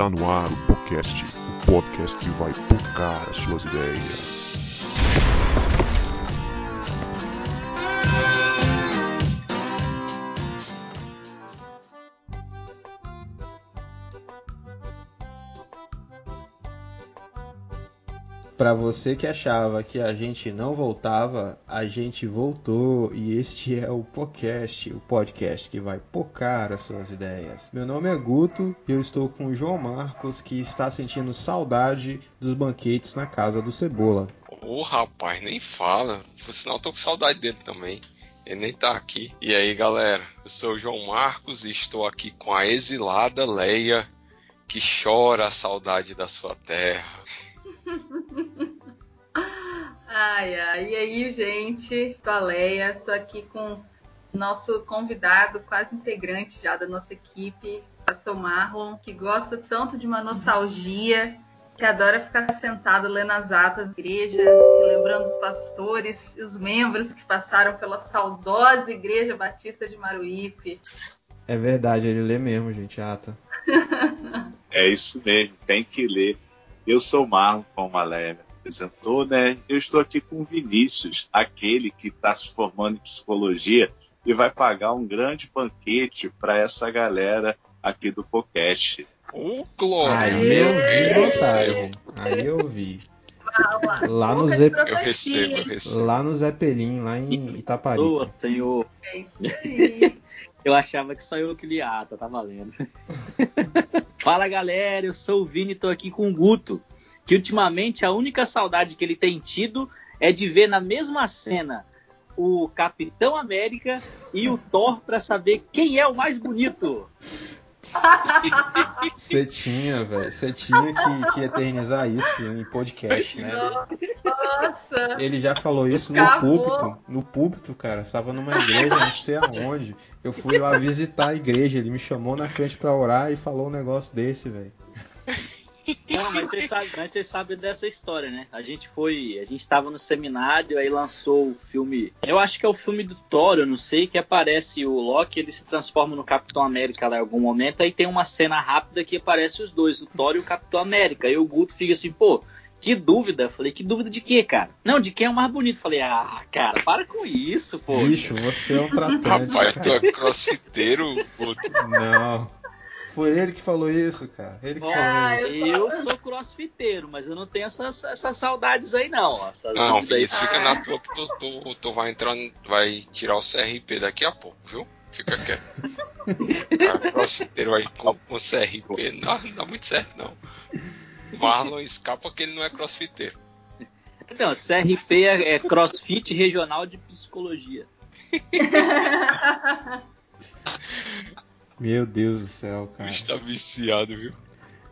Está no ar o podcast, o podcast que vai tocar as suas ideias. Para você que achava que a gente não voltava, a gente voltou e este é o podcast, o podcast que vai pocar as suas ideias. Meu nome é Guto e eu estou com o João Marcos que está sentindo saudade dos banquetes na casa do Cebola. Ô rapaz, nem fala. Por sinal, tô com saudade dele também. Ele nem tá aqui. E aí, galera? Eu sou o João Marcos e estou aqui com a exilada Leia, que chora a saudade da sua terra. ai, ai. E aí, gente? Sou a Leia, tô aqui com nosso convidado, quase integrante já da nossa equipe, Pastor Marlon, que gosta tanto de uma nostalgia, que adora ficar sentado lendo as atas da igreja, lembrando os pastores e os membros que passaram pela saudosa Igreja Batista de Maruípe. É verdade, ele lê mesmo, gente, ata. É isso mesmo, tem que ler. Eu sou Marlon, como a Leia apresentou, né? Eu estou aqui com o Vinícius, aquele que está se formando em psicologia e vai pagar um grande banquete para essa galera aqui do podcast. Ô, Glória! Aí eu vi. Aí eu vi. Lá no Zé- Eu recebo, eu recebo. Lá no Zeppelin, lá em Boa, Itaparica. senhor. Isso aí. Eu achava que só eu que li a ata, tá valendo. Fala galera, eu sou o Vini e tô aqui com o Guto. Que ultimamente a única saudade que ele tem tido é de ver na mesma cena o Capitão América e o Thor pra saber quem é o mais bonito. Você tinha, velho. Você tinha que, que eternizar isso em podcast, né? Nossa! Ele já falou isso no Acabou. púlpito. No púlpito, cara. Estava numa igreja, não sei aonde. Eu fui lá visitar a igreja. Ele me chamou na frente pra orar e falou um negócio desse, velho. Não, mas vocês sabem, mas vocês sabem dessa história, né? A gente foi, a gente tava no seminário, aí lançou o filme. Eu acho que é o filme do Thor, eu não sei, que aparece o Loki, ele se transforma no Capitão América lá em algum momento, aí tem uma cena rápida que aparece os dois, o Thor e o Capitão América. Aí o Guto fica assim, pô, que dúvida. Eu falei, que dúvida de quê, cara? Não, de quem é o mais bonito. Eu falei, ah, cara, para com isso, pô. Bicho, você é um tratante. Rapaz, tu é crossfiteiro, Guto. Não. Foi ele que falou isso, cara. Ele que Ah, falou isso. eu Eu sou crossfiteiro, mas eu não tenho essas, essas saudades aí, não. Essas Não. Vinícius, fica na tua que tu, tu, tu vai entrar, vai tirar o CRP daqui a pouco, viu? Fica quieto. Cara, crossfiteiro aí com, com CRP não, não dá muito certo, não. Marlon escapa que ele não é crossfiteiro. Não, CRP é, é CrossFit Regional de Psicologia. Meu Deus do céu, cara. bicho tá viciado, viu?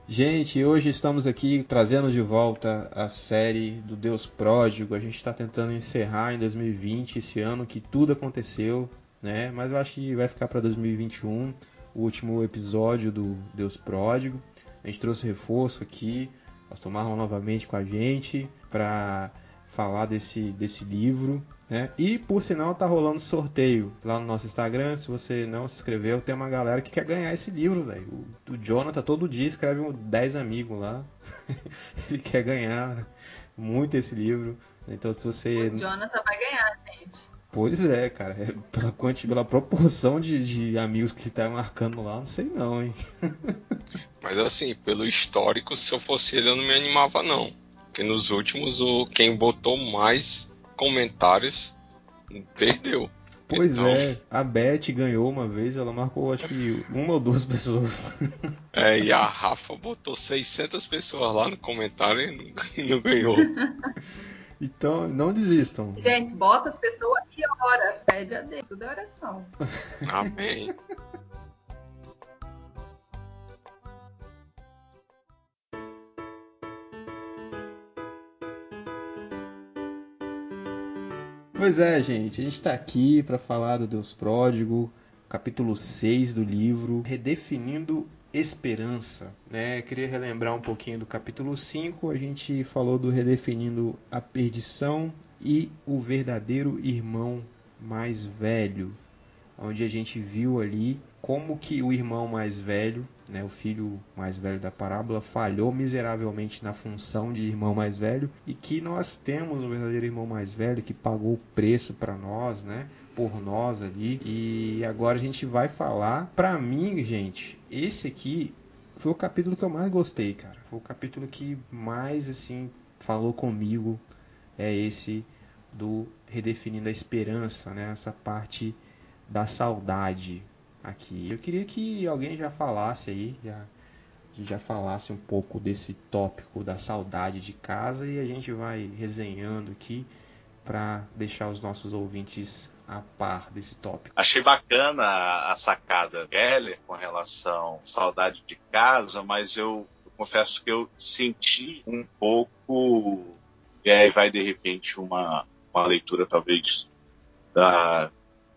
Gente, hoje estamos aqui trazendo de volta a série do Deus Pródigo. A gente está tentando encerrar em 2020, esse ano que tudo aconteceu, né? Mas eu acho que vai ficar para 2021, o último episódio do Deus Pródigo. A gente trouxe reforço aqui, Pastor Marlon novamente com a gente para falar desse, desse livro, né? E por sinal tá rolando sorteio lá no nosso Instagram. Se você não se inscreveu, tem uma galera que quer ganhar esse livro, velho. O, o Jonathan todo dia escreve um 10 amigos lá. Ele quer ganhar muito esse livro. Então se você. O Jonathan vai ganhar, gente. Pois é, cara. É pela, quanti... pela proporção de, de amigos que tá marcando lá, não sei não, hein? Mas assim, pelo histórico, se eu fosse ele, eu não me animava, não. Porque nos últimos, o, quem botou mais comentários perdeu. Pois Então- é, a Beth ganhou uma vez, ela marcou acho que uma ou duas pessoas. É, e a Rafa botou 600 pessoas lá no comentário e não, e não ganhou. Então, não desistam. Gente, bota as pessoas e ora. Pede a Deus. Tudo é oração. Amém. Pois é, gente, a gente está aqui para falar do Deus Pródigo, capítulo 6 do livro, Redefinindo Esperança. Né? Queria relembrar um pouquinho do capítulo 5, a gente falou do Redefinindo a Perdição e o Verdadeiro Irmão Mais Velho. onde a gente viu ali como que o irmão mais velho, né, o filho mais velho da parábola, falhou miseravelmente na função de irmão mais velho e que nós temos um verdadeiro irmão mais velho que pagou o preço para nós, né, por nós ali. E agora a gente vai falar, para mim, gente, esse aqui foi o capítulo que eu mais gostei, cara. Foi o capítulo que mais assim falou comigo. É esse do redefinindo a esperança, né? Essa parte da saudade aqui. Eu queria que alguém já falasse aí, já, já falasse um pouco desse tópico da saudade de casa e a gente vai resenhando aqui para deixar os nossos ouvintes a par desse tópico. Achei bacana a, sacada Geller com relação à saudade de casa, mas eu, eu confesso que eu senti um pouco e aí vai de repente uma, uma leitura talvez da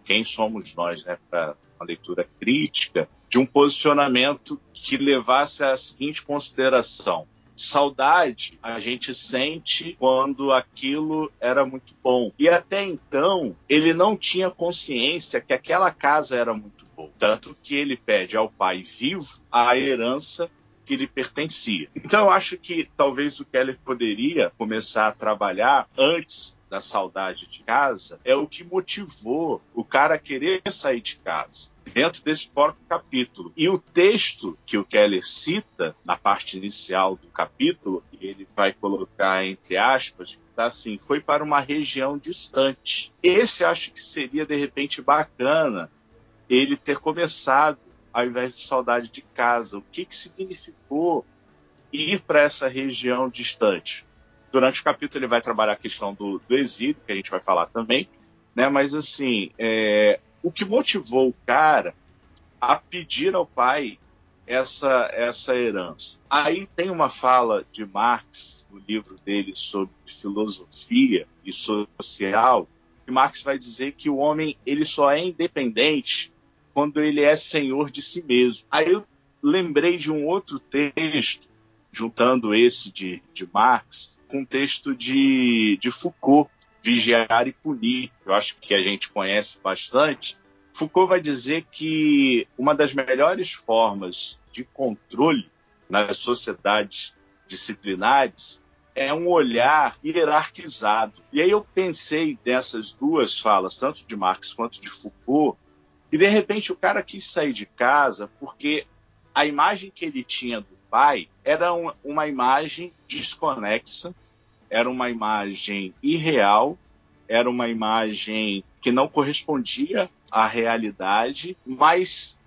quem somos nós, né, para uma leitura crítica de um posicionamento que levasse a seguinte consideração: saudade a gente sente quando aquilo era muito bom. E até então, ele não tinha consciência que aquela casa era muito boa. Tanto que ele pede ao pai vivo a herança que lhe pertencia. Então eu acho que talvez o Keller poderia começar a trabalhar antes da saudade de casa é o que motivou o cara a querer sair de casa dentro desse próprio capítulo. E o texto que o Keller cita na parte inicial do capítulo, ele vai colocar entre aspas, tá assim, foi para uma região distante. Esse acho que seria de repente bacana ele ter começado ao invés de saudade de casa. O que, que significou ir para essa região distante? Durante o capítulo ele vai trabalhar a questão do, do exílio, que a gente vai falar também, né? Mas assim, é, o que motivou o cara a pedir ao pai essa essa herança? Aí tem uma fala de Marx no livro dele sobre filosofia e social, que Marx vai dizer que o homem ele só é independente quando ele é senhor de si mesmo. Aí eu lembrei de um outro texto, juntando esse de, de Marx, com um texto de, de Foucault, Vigiar e Punir. Eu acho que a gente conhece bastante. Foucault vai dizer que uma das melhores formas de controle nas sociedades disciplinares é um olhar hierarquizado. E aí eu pensei nessas duas falas, tanto de Marx quanto de Foucault, e de repente o cara quis sair de casa porque a imagem que ele tinha do pai era uma, uma imagem desconexa, era uma imagem irreal, era uma imagem que não correspondia à realidade, mas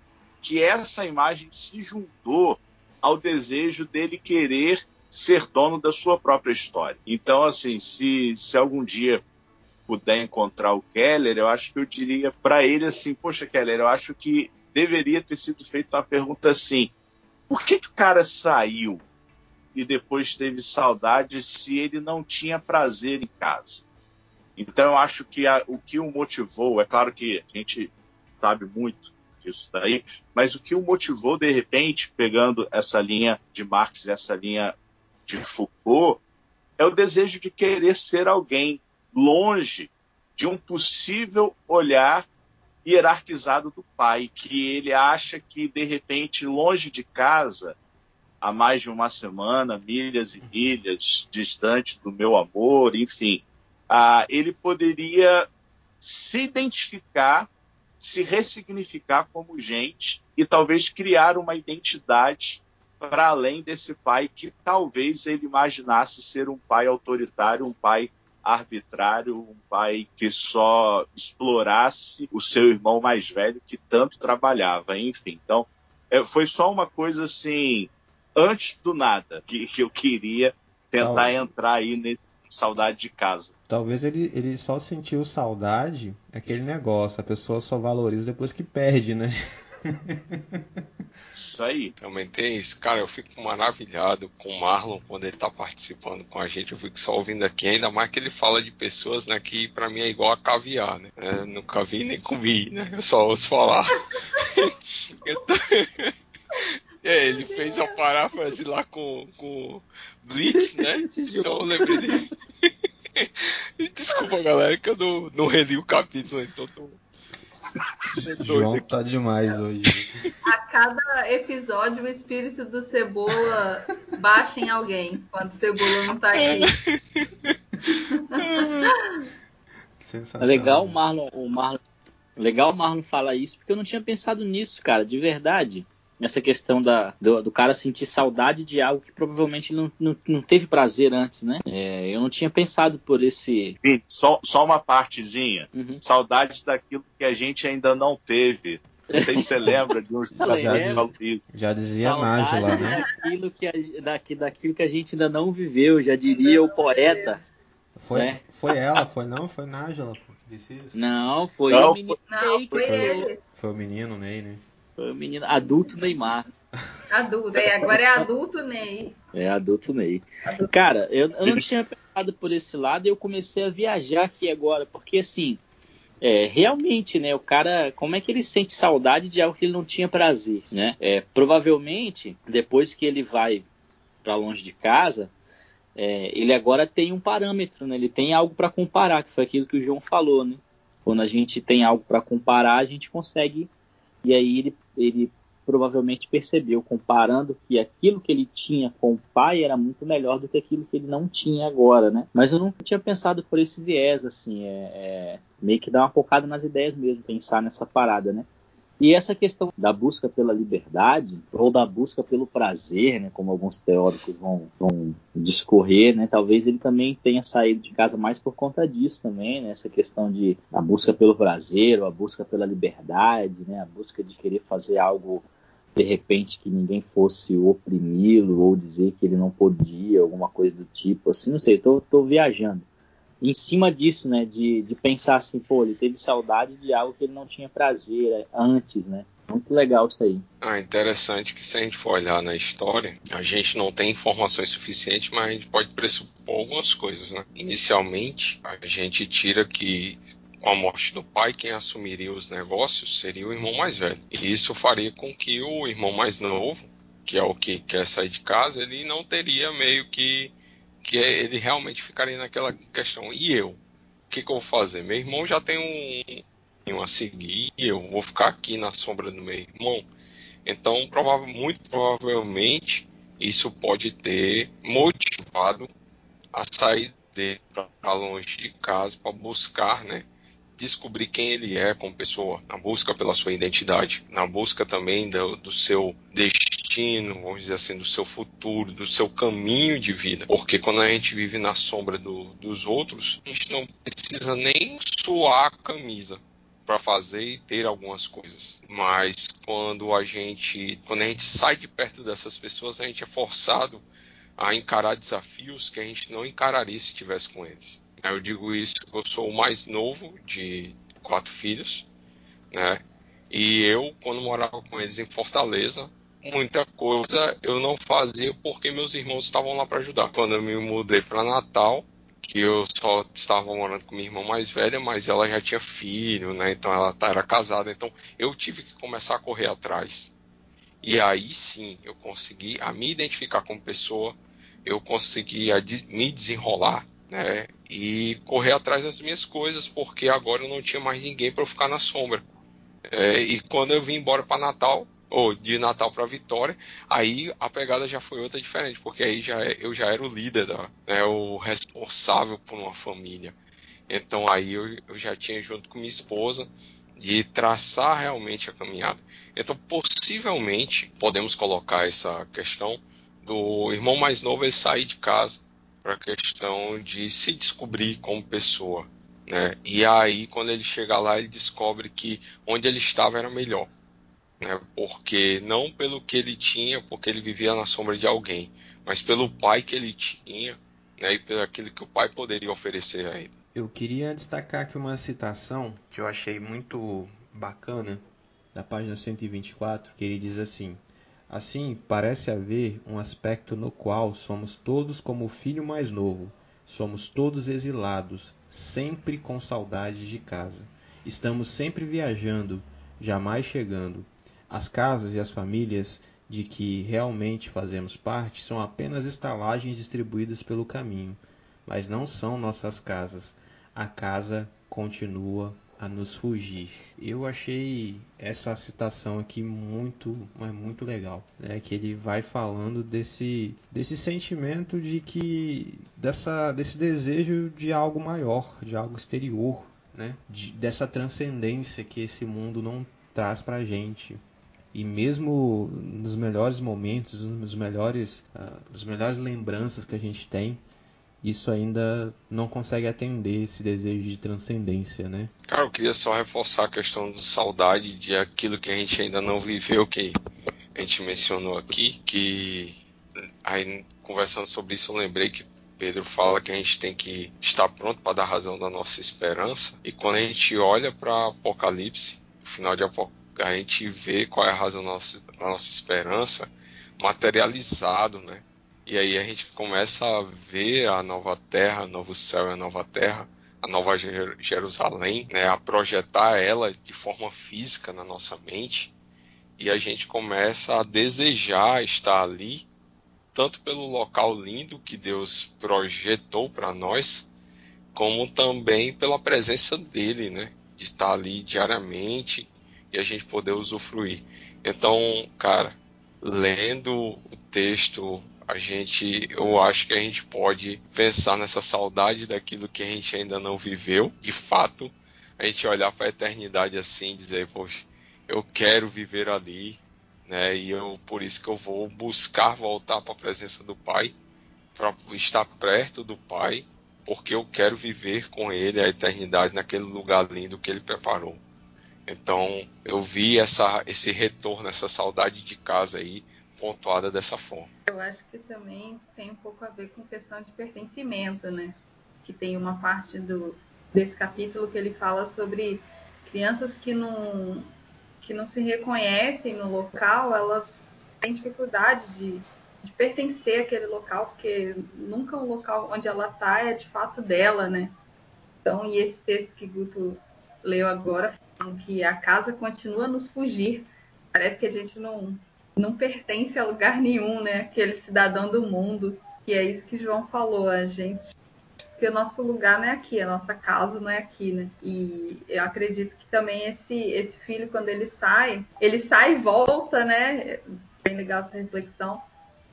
que essa imagem se juntou ao desejo dele querer ser dono da sua própria história. Então, assim, se, se algum dia puder encontrar o Keller, eu acho que eu diria para ele assim: Poxa, Keller, eu acho que deveria ter sido feita uma pergunta assim: por que, que o cara saiu e depois teve saudade se ele não tinha prazer em casa? Então, eu acho que a, o que o motivou, é claro que a gente sabe muito disso daí, mas o que o motivou, de repente, pegando essa linha de Marx e essa linha de Foucault, é o desejo de querer ser alguém, longe de um possível olhar hierarquizado do pai, que ele acha que, de repente, longe de casa, há mais de uma semana, milhas e milhas distante do meu amor, enfim, ah, ele poderia se identificar, se ressignificar como gente e talvez criar uma identidade para além desse pai que talvez ele imaginasse ser um pai autoritário, um pai arbitrário, um pai que só explorasse o seu irmão mais velho que tanto trabalhava, enfim. Então, é, foi só uma coisa assim, antes do nada, que, que eu queria tentar entrar aí nesse saudade de casa. Talvez ele, ele só sentiu saudade, aquele negócio, a pessoa só valoriza depois que perde, né? Isso aí. Também tem isso. Cara, eu fico maravilhado com o Marlon quando ele tá participando com a gente. Eu fico só ouvindo aqui, ainda mais que ele fala de pessoas, né, que pra mim é igual a caviar, né? É, nunca vi nem comi, né? Eu só ouço falar. então... É, ele fez a paráfrase lá com, com Blitz, né? Então eu lembrei dele. Desculpa, galera, que eu não, não reli o capítulo, então tô João tá demais hoje. A cada episódio, o espírito do Cebola baixa em alguém, quando o Cebola não tá aqui. É legal o Marlon, o Marlon, legal o Marlon falar isso, porque eu não tinha pensado nisso, cara, de verdade. Essa questão da, do, do cara sentir saudade de algo que provavelmente não, não, não teve prazer antes, né? É, eu não tinha pensado por esse. Só, só uma partezinha. Uhum. Saudade daquilo que a gente ainda não teve. Não sei se você lembra de uns já, já dizia Nájila, né? Daquilo que, a, daqui, daquilo que a gente ainda não viveu, já diria o poeta. Foi, né? foi ela, foi não? Foi Nájila que disse isso? Não, foi não, o menino não, Ney foi. Foi o menino Ney, né? Menino adulto Neymar. Adulto, é, agora é adulto Ney. É adulto Ney. Adulto. Cara, eu, eu não tinha pensado por esse lado e eu comecei a viajar aqui agora, porque assim, é, realmente, né, o cara, como é que ele sente saudade de algo que ele não tinha prazer, né? É, provavelmente, depois que ele vai para longe de casa, é, ele agora tem um parâmetro, né? Ele tem algo para comparar, que foi aquilo que o João falou, né? Quando a gente tem algo para comparar, a gente consegue e aí ele, ele provavelmente percebeu, comparando que aquilo que ele tinha com o pai era muito melhor do que aquilo que ele não tinha agora, né? Mas eu nunca tinha pensado por esse viés, assim, é, é meio que dar uma focada nas ideias mesmo, pensar nessa parada, né? E essa questão da busca pela liberdade ou da busca pelo prazer, né, como alguns teóricos vão, vão discorrer, né, talvez ele também tenha saído de casa mais por conta disso também, né, essa questão de a busca pelo prazer, ou a busca pela liberdade, né, a busca de querer fazer algo de repente que ninguém fosse oprimi-lo ou dizer que ele não podia, alguma coisa do tipo, assim, não sei, tô, tô viajando em cima disso, né? De, de pensar assim, pô, ele teve saudade de algo que ele não tinha prazer antes, né? Muito legal isso aí. Ah, interessante que se a gente for olhar na história, a gente não tem informações suficientes, mas a gente pode pressupor algumas coisas, né? Inicialmente, a gente tira que com a morte do pai, quem assumiria os negócios seria o irmão mais velho. E isso faria com que o irmão mais novo, que é o que quer sair de casa, ele não teria meio que que é, ele realmente ficaria naquela questão. E eu? O que, que eu vou fazer? Meu irmão já tem um, um a seguir, eu vou ficar aqui na sombra do meu irmão. Então, provável, muito provavelmente, isso pode ter motivado a sair dele para longe de casa para buscar, né, descobrir quem ele é como pessoa, na busca pela sua identidade, na busca também do, do seu destino destino, vamos dizer assim, do seu futuro, do seu caminho de vida. Porque quando a gente vive na sombra do, dos outros, a gente não precisa nem suar a camisa para fazer e ter algumas coisas. Mas quando a gente, quando a gente sai de perto dessas pessoas, a gente é forçado a encarar desafios que a gente não encararia se estivesse com eles. Eu digo isso, eu sou o mais novo de quatro filhos, né? E eu, quando morava com eles em Fortaleza, muita coisa eu não fazia porque meus irmãos estavam lá para ajudar. Quando eu me mudei para Natal, que eu só estava morando com minha irmã mais velha, mas ela já tinha filho, né? Então ela tá, era casada, então eu tive que começar a correr atrás. E aí sim, eu consegui a me identificar como pessoa, eu consegui me desenrolar, né? E correr atrás das minhas coisas, porque agora eu não tinha mais ninguém para ficar na sombra. É, e quando eu vim embora para Natal, ou de Natal para Vitória, aí a pegada já foi outra diferente, porque aí já eu já era o líder, da, né, o responsável por uma família. Então aí eu, eu já tinha junto com minha esposa de traçar realmente a caminhada. Então possivelmente podemos colocar essa questão do irmão mais novo ele sair de casa para a questão de se descobrir como pessoa. Né? E aí, quando ele chega lá, ele descobre que onde ele estava era melhor né? porque não pelo que ele tinha, porque ele vivia na sombra de alguém, mas pelo pai que ele tinha né? e pelo aquilo que o pai poderia oferecer a ele. Eu queria destacar aqui uma citação que eu achei muito bacana, da página 124, que ele diz assim: Assim, parece haver um aspecto no qual somos todos como o filho mais novo, somos todos exilados, sempre com saudades de casa. Estamos sempre viajando, jamais chegando. As casas e as famílias de que realmente fazemos parte são apenas estalagens distribuídas pelo caminho, mas não são nossas casas. A casa continua a nos fugir. Eu achei essa citação aqui muito, mas muito legal, né? Que ele vai falando desse desse sentimento de que dessa desse desejo de algo maior, de algo exterior, né? De, dessa transcendência que esse mundo não traz pra gente. E mesmo nos melhores momentos, nos melhores, uh, melhores lembranças que a gente tem, isso ainda não consegue atender esse desejo de transcendência, né? Cara, eu queria só reforçar a questão de saudade de aquilo que a gente ainda não viveu, que a gente mencionou aqui, que aí conversando sobre isso eu lembrei que Pedro fala que a gente tem que estar pronto para dar razão da nossa esperança. E quando a gente olha para Apocalipse, no final de Apocalipse, a gente vê qual é a razão da nossa, da nossa esperança materializado, né? E aí a gente começa a ver a nova terra, novo céu e a nova terra, a nova Jerusalém, né, a projetar ela de forma física na nossa mente, e a gente começa a desejar estar ali, tanto pelo local lindo que Deus projetou para nós, como também pela presença dele, né, de estar ali diariamente e a gente poder usufruir. Então, cara, lendo o texto a gente, eu acho que a gente pode pensar nessa saudade daquilo que a gente ainda não viveu. De fato, a gente olhar para a eternidade assim e dizer, poxa, eu quero viver ali, né? E eu por isso que eu vou buscar voltar para a presença do Pai, para estar perto do Pai, porque eu quero viver com Ele a eternidade naquele lugar lindo que Ele preparou. Então, eu vi essa, esse retorno, essa saudade de casa aí pontuada dessa forma. Eu acho que também tem um pouco a ver com questão de pertencimento, né? Que tem uma parte do, desse capítulo que ele fala sobre crianças que não, que não se reconhecem no local, elas têm dificuldade de, de pertencer àquele local, porque nunca o local onde ela está é de fato dela, né? Então, e esse texto que Guto leu agora, que a casa continua a nos fugir. Parece que a gente não, não pertence a lugar nenhum, né? Aquele cidadão do mundo. E é isso que João falou, a gente. Porque o nosso lugar não é aqui, a nossa casa não é aqui, né? E eu acredito que também esse, esse filho, quando ele sai, ele sai e volta, né? Bem legal essa reflexão.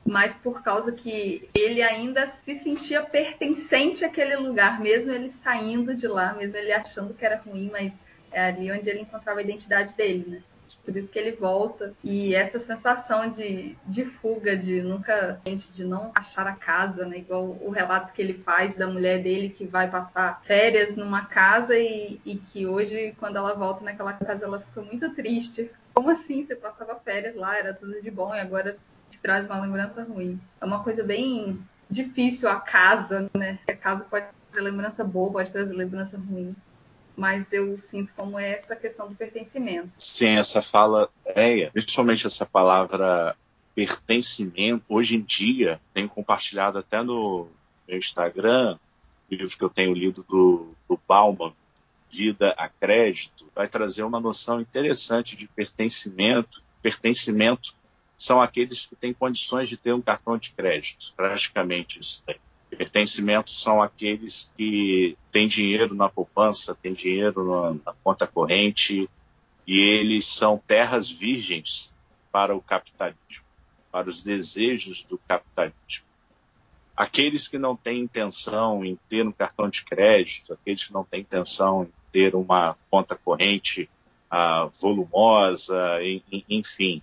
Mas por causa que ele ainda se sentia pertencente àquele lugar, mesmo ele saindo de lá, mesmo ele achando que era ruim, mas é ali onde ele encontrava a identidade dele, né? Por isso que ele volta. E essa sensação de, de fuga, de nunca, de não achar a casa, né? Igual o relato que ele faz da mulher dele que vai passar férias numa casa e, e que hoje, quando ela volta naquela casa, ela fica muito triste. Como assim? Você passava férias lá, era tudo de bom e agora te traz uma lembrança ruim. É uma coisa bem difícil a casa, né? A casa pode trazer lembrança boa, pode trazer lembrança ruim mas eu sinto como é essa questão do pertencimento. Sim, essa fala é, principalmente essa palavra pertencimento, hoje em dia, tenho compartilhado até no meu Instagram, livros que eu tenho lido do, do Bauman, Vida a Crédito, vai trazer uma noção interessante de pertencimento. Pertencimento são aqueles que têm condições de ter um cartão de crédito, praticamente isso daí. Pertencimentos são aqueles que têm dinheiro na poupança, têm dinheiro na, conta corrente, e eles são terras virgens para o capitalismo, para os desejos do capitalismo. Aqueles que não têm intenção em ter um cartão de crédito, aqueles que não têm intenção em ter uma conta corrente ah, volumosa, enfim,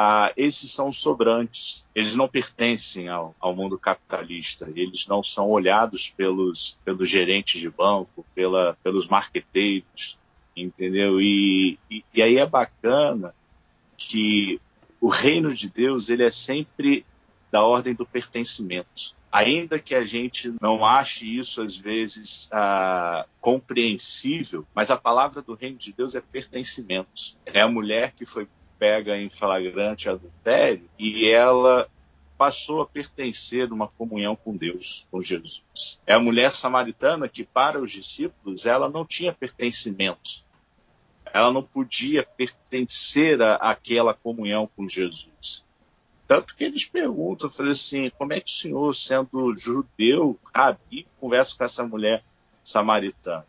ah, esses são sobrantes. Eles não pertencem ao, ao, mundo capitalista. Eles não são olhados pelos, pelos gerentes de banco, pela, pelos marqueteiros, entendeu? E, e, e aí é bacana que o reino de Deus ele é sempre da ordem do pertencimento. Ainda que a gente não ache isso às vezes ah, compreensível, mas a palavra do reino de Deus é pertencimento. É a mulher que foi pega em flagrante adultério e ela passou a pertencer numa comunhão com Deus, com Jesus. É a mulher samaritana que para os discípulos ela não tinha pertencimento. Ela não podia pertencer àquela comunhão com Jesus. Tanto que eles perguntam, falei assim, como é que o senhor, sendo judeu, rabi, conversa com essa mulher samaritana?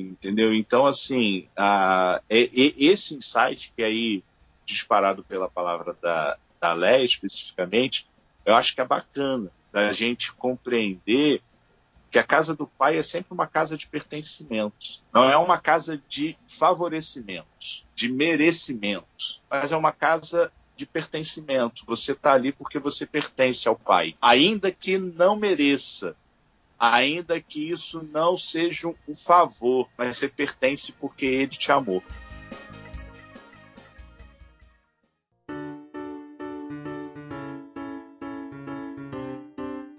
Entendeu? Então, assim, a, é, é, esse insight que aí, disparado pela palavra da, da Lé especificamente, eu acho que é bacana da gente compreender que a casa do pai é sempre uma casa de pertencimentos. Não é uma casa de favorecimentos, de merecimentos, mas é uma casa de pertencimento. Você está ali porque você pertence ao pai, ainda que não mereça, ainda que isso não seja um favor, mas você pertence porque ele te amou.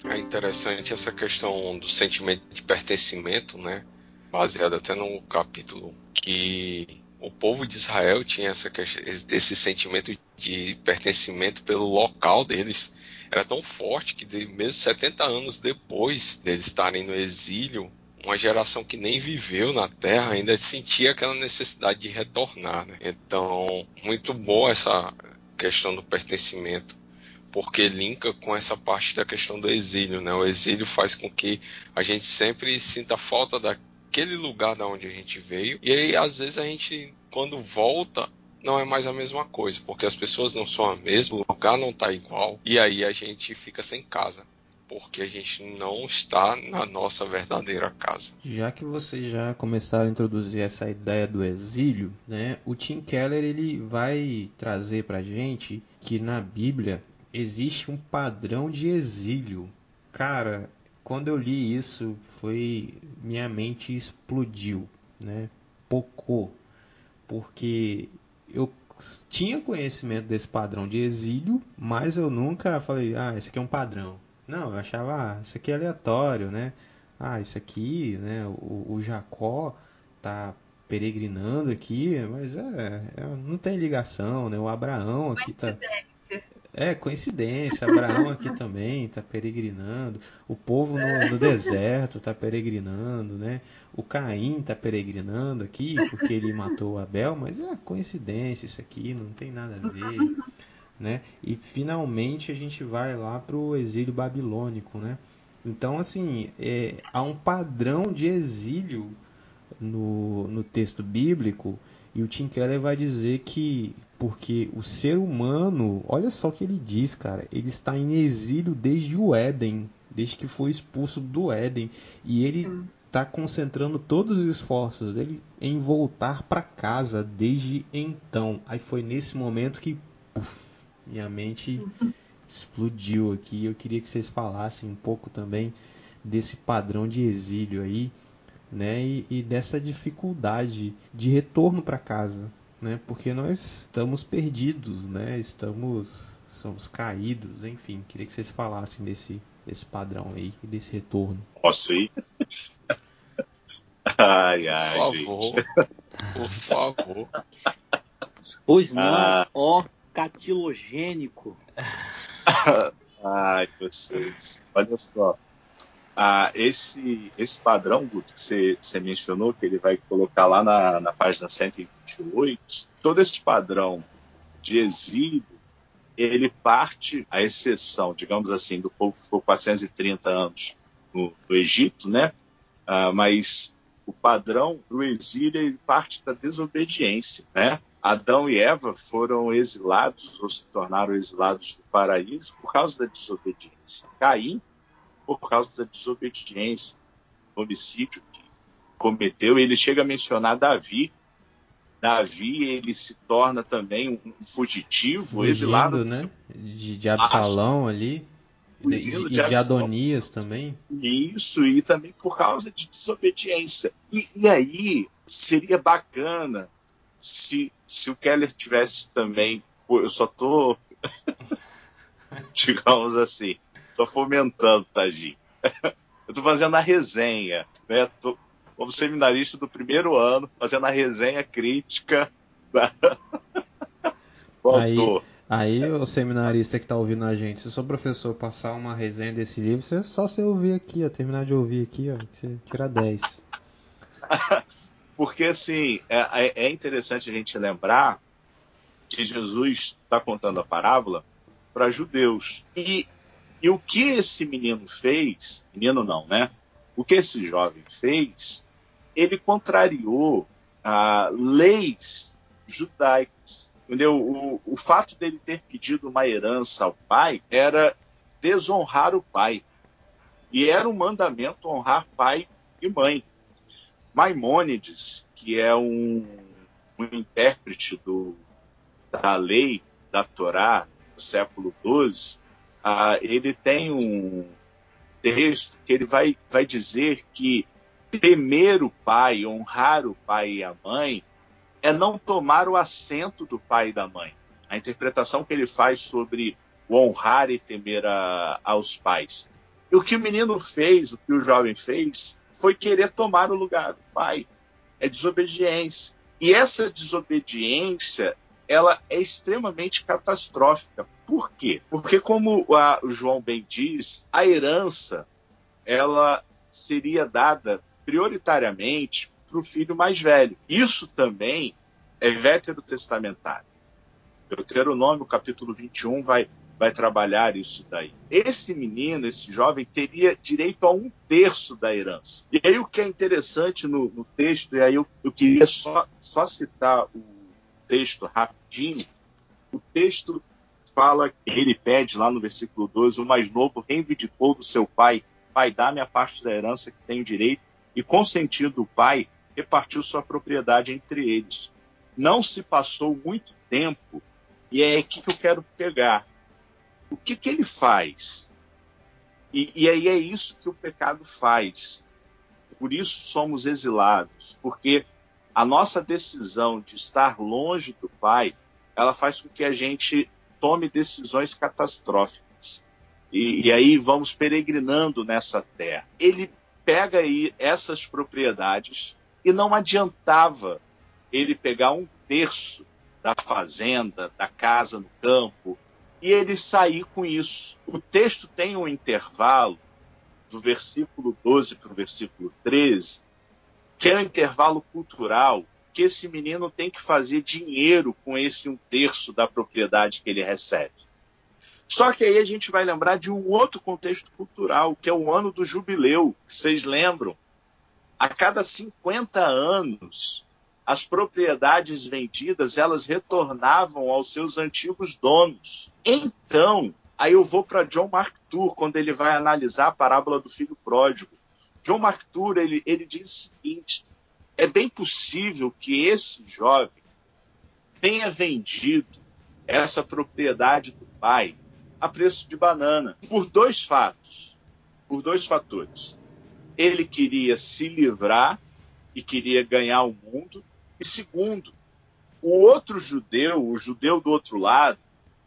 É interessante essa questão do sentimento de pertencimento, né? Baseado até no capítulo que o povo de Israel tinha essa, esse sentimento de pertencimento pelo local deles. Era tão forte que, mesmo 70 anos depois deles estarem no exílio, uma geração que nem viveu na Terra ainda sentia aquela necessidade de retornar. Né? Então, muito boa essa questão do pertencimento, porque linka com essa parte da questão do exílio. Né? O exílio faz com que a gente sempre sinta falta da, aquele lugar da onde a gente veio. E aí, às vezes, a gente, quando volta, não é mais a mesma coisa, porque as pessoas não são a mesma, o lugar não está igual, e aí a gente fica sem casa. Porque a gente não está na nossa verdadeira casa. Já que vocês já começaram a introduzir essa ideia do exílio, né? O Tim Keller ele vai trazer para gente que na Bíblia existe um padrão de exílio. Cara, quando eu li isso, foi minha mente explodiu, né? Pocou, porque eu tinha conhecimento desse padrão de exílio, mas eu nunca falei, ah, esse aqui é um padrão. Não, eu achava, ah, isso aqui é aleatório, né? Ah, isso aqui, né? O, o Jacó tá peregrinando aqui, mas é, é, não tem ligação, né? O Abraão aqui tá é, coincidência. Abraão aqui também está peregrinando. O povo no, no deserto está peregrinando, né? O Caim está peregrinando aqui porque ele matou Abel, mas é coincidência isso aqui, não tem nada a ver, né? E finalmente a gente vai lá para o exílio babilônico, né? Então, assim, é, há um padrão de exílio no, no texto bíblico e o Tim Keller vai dizer que porque o ser humano, olha só o que ele diz, cara, ele está em exílio desde o Éden, desde que foi expulso do Éden, e ele está concentrando todos os esforços dele em voltar para casa desde então. Aí foi nesse momento que puff, minha mente explodiu aqui. Eu queria que vocês falassem um pouco também desse padrão de exílio aí né? E, e dessa dificuldade de retorno para casa, né? Porque nós estamos perdidos, né? Estamos somos caídos, enfim. Queria que vocês falassem desse desse padrão aí e desse retorno. Posso ir? ai, ai, por favor, por favor. Pois não, ah. ó catilogênico. ai, vocês. Olha só ah, esse, esse padrão, Guto, que você, você, mencionou, que ele vai colocar lá na, na página 128, todo esse padrão de exílio, ele parte, a exceção, digamos assim, do povo que ficou 430 anos no, no Egito, né? Ah, mas o padrão do exílio ele parte da desobediência, né? Adão e Eva foram exilados ou se tornaram exilados do paraíso por causa da desobediência. Caim por causa da desobediência, homicídio que cometeu. Ele chega a mencionar Davi. Davi ele se torna também um fugitivo, Fugindo, exilado, né? De, de Absalão ali. E de, de, Adonias também. Isso, e também por causa de desobediência. E, e aí seria bacana se, se o Keller tivesse também. Pô, eu só tô. digamos assim, Tô fomentando, Tadinho. Eu tô fazendo a resenha, né? Tô, como seminarista do primeiro ano, fazendo a resenha crítica da... Aí, aí, o seminarista que tá ouvindo a gente, se o seu professor passar uma resenha desse livro, você, só você ouvir aqui, ó, terminar de ouvir aqui, ó, você tira 10. Porque, assim, é, é, é interessante a gente lembrar que Jesus está contando a parábola para judeus. E e o que esse menino fez, menino não, né? O que esse jovem fez, ele contrariou ah, leis judaicas. Entendeu? O, o fato dele ter pedido uma herança ao pai era desonrar o pai. E era um mandamento honrar pai e mãe. Maimônides, que é um, um intérprete do, da lei da Torá do século XII, ah, ele tem um texto que ele vai, vai dizer que temer o pai, honrar o pai e a mãe, é não tomar o assento do pai e da mãe. A interpretação que ele faz sobre o honrar e temer a, aos pais. E o que o menino fez, o que o jovem fez, foi querer tomar o lugar do pai. É desobediência. E essa desobediência, ela é extremamente catastrófica. Por quê? Porque como a, o João bem diz, a herança ela seria dada prioritariamente para o filho mais velho. Isso também é veterotestamentário. Deuteronômio, capítulo 21, vai, vai trabalhar isso daí. Esse menino, esse jovem, teria direito a um terço da herança. E aí o que é interessante no, no texto, e aí eu, eu queria só, só citar o texto rapidinho, o texto fala, ele pede lá no versículo 12, o mais novo reivindicou do seu pai, pai, dá-me a parte da herança que tenho direito, e consentindo do pai, repartiu sua propriedade entre eles. Não se passou muito tempo, e é aqui que eu quero pegar. O que, que ele faz? E, e aí é isso que o pecado faz. Por isso somos exilados, porque a nossa decisão de estar longe do Pai, ela faz com que a gente tome decisões catastróficas. E, e, aí vamos peregrinando nessa terra. Ele pega aí essas propriedades e não adiantava ele pegar um terço da fazenda, da casa no campo, e ele sair com isso. O texto tem um intervalo do versículo 12 para o versículo 13, que é um intervalo cultural que esse menino tem que fazer dinheiro com esse um terço da propriedade que ele recebe. Só que aí a gente vai lembrar de um outro contexto cultural, que é o ano do jubileu, que vocês lembram. A cada 50 anos, as propriedades vendidas, elas retornavam aos seus antigos donos. Então, aí eu vou para John Mark Tour, quando ele vai analisar a parábola do filho pródigo. John Mark Tour, ele, ele diz o seguinte, é bem possível que esse jovem tenha vendido essa propriedade do pai a preço de banana. Por dois fatos. Por dois fatores. Ele queria se livrar e queria ganhar o mundo. E segundo, o outro judeu, o judeu do outro lado,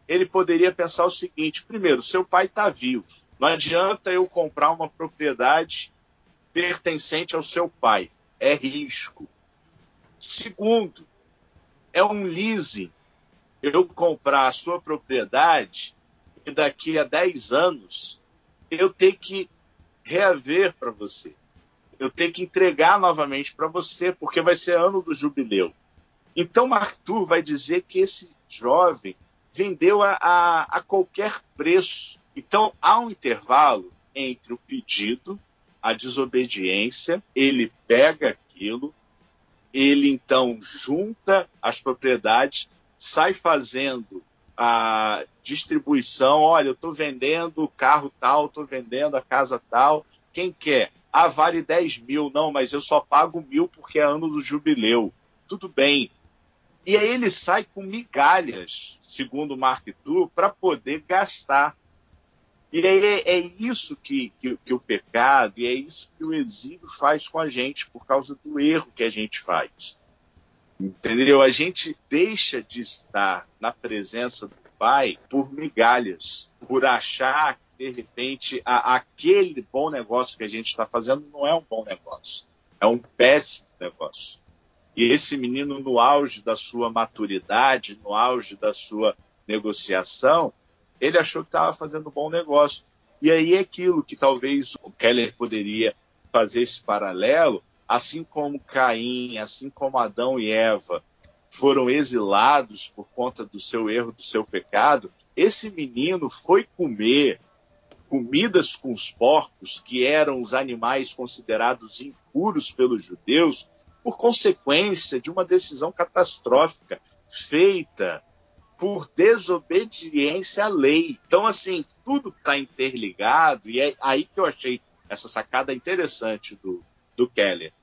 ele poderia pensar o seguinte: primeiro, seu pai está vivo. Não adianta eu comprar uma propriedade pertencente ao seu pai. É risco. Segundo, é um leasing. Eu comprar a sua propriedade e daqui a 10 anos eu tenho que reaver para você. Eu tenho que entregar novamente para você, porque vai ser ano do jubileu. Então, Arthur vai dizer que esse jovem vendeu a, a, a qualquer preço. Então, há um intervalo entre o pedido, a desobediência, ele pega aquilo, ele então junta as propriedades, sai fazendo a distribuição, olha, eu estou vendendo o carro tal, estou vendendo a casa tal, quem quer? Ah, vale 10 mil, não, mas eu só pago mil porque é ano do jubileu. Tudo bem. E aí ele sai com migalhas, segundo o Mark Tour, para poder gastar. E aí é, é isso que, que, que, o pecado, e é isso que o exílio faz com a gente, por causa do erro que a gente faz. Entendeu? A gente deixa de estar na presença do Pai por migalhas, por achar que, de repente, a, aquele bom negócio que a gente está fazendo não é um bom negócio. É um péssimo negócio. E esse menino, no auge da sua maturidade, no auge da sua negociação, ele achou que estava fazendo um bom negócio. E aí é aquilo que talvez o Keller poderia fazer esse paralelo assim como Caim, assim como Adão e Eva foram exilados por conta do seu erro, do seu pecado, esse menino foi comer comidas com os porcos, que eram os animais considerados impuros pelos judeus, por consequência de uma decisão catastrófica feita por desobediência à lei. Então, assim, tudo está interligado, e é aí que eu achei essa sacada interessante do, do Keller.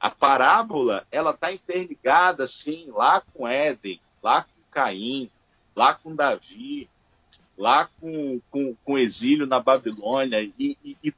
A parábola, ela está interligada, assim, lá com Éden, lá com Caim, lá com Davi, lá com, com, com exílio na Babilônia, e, e, e,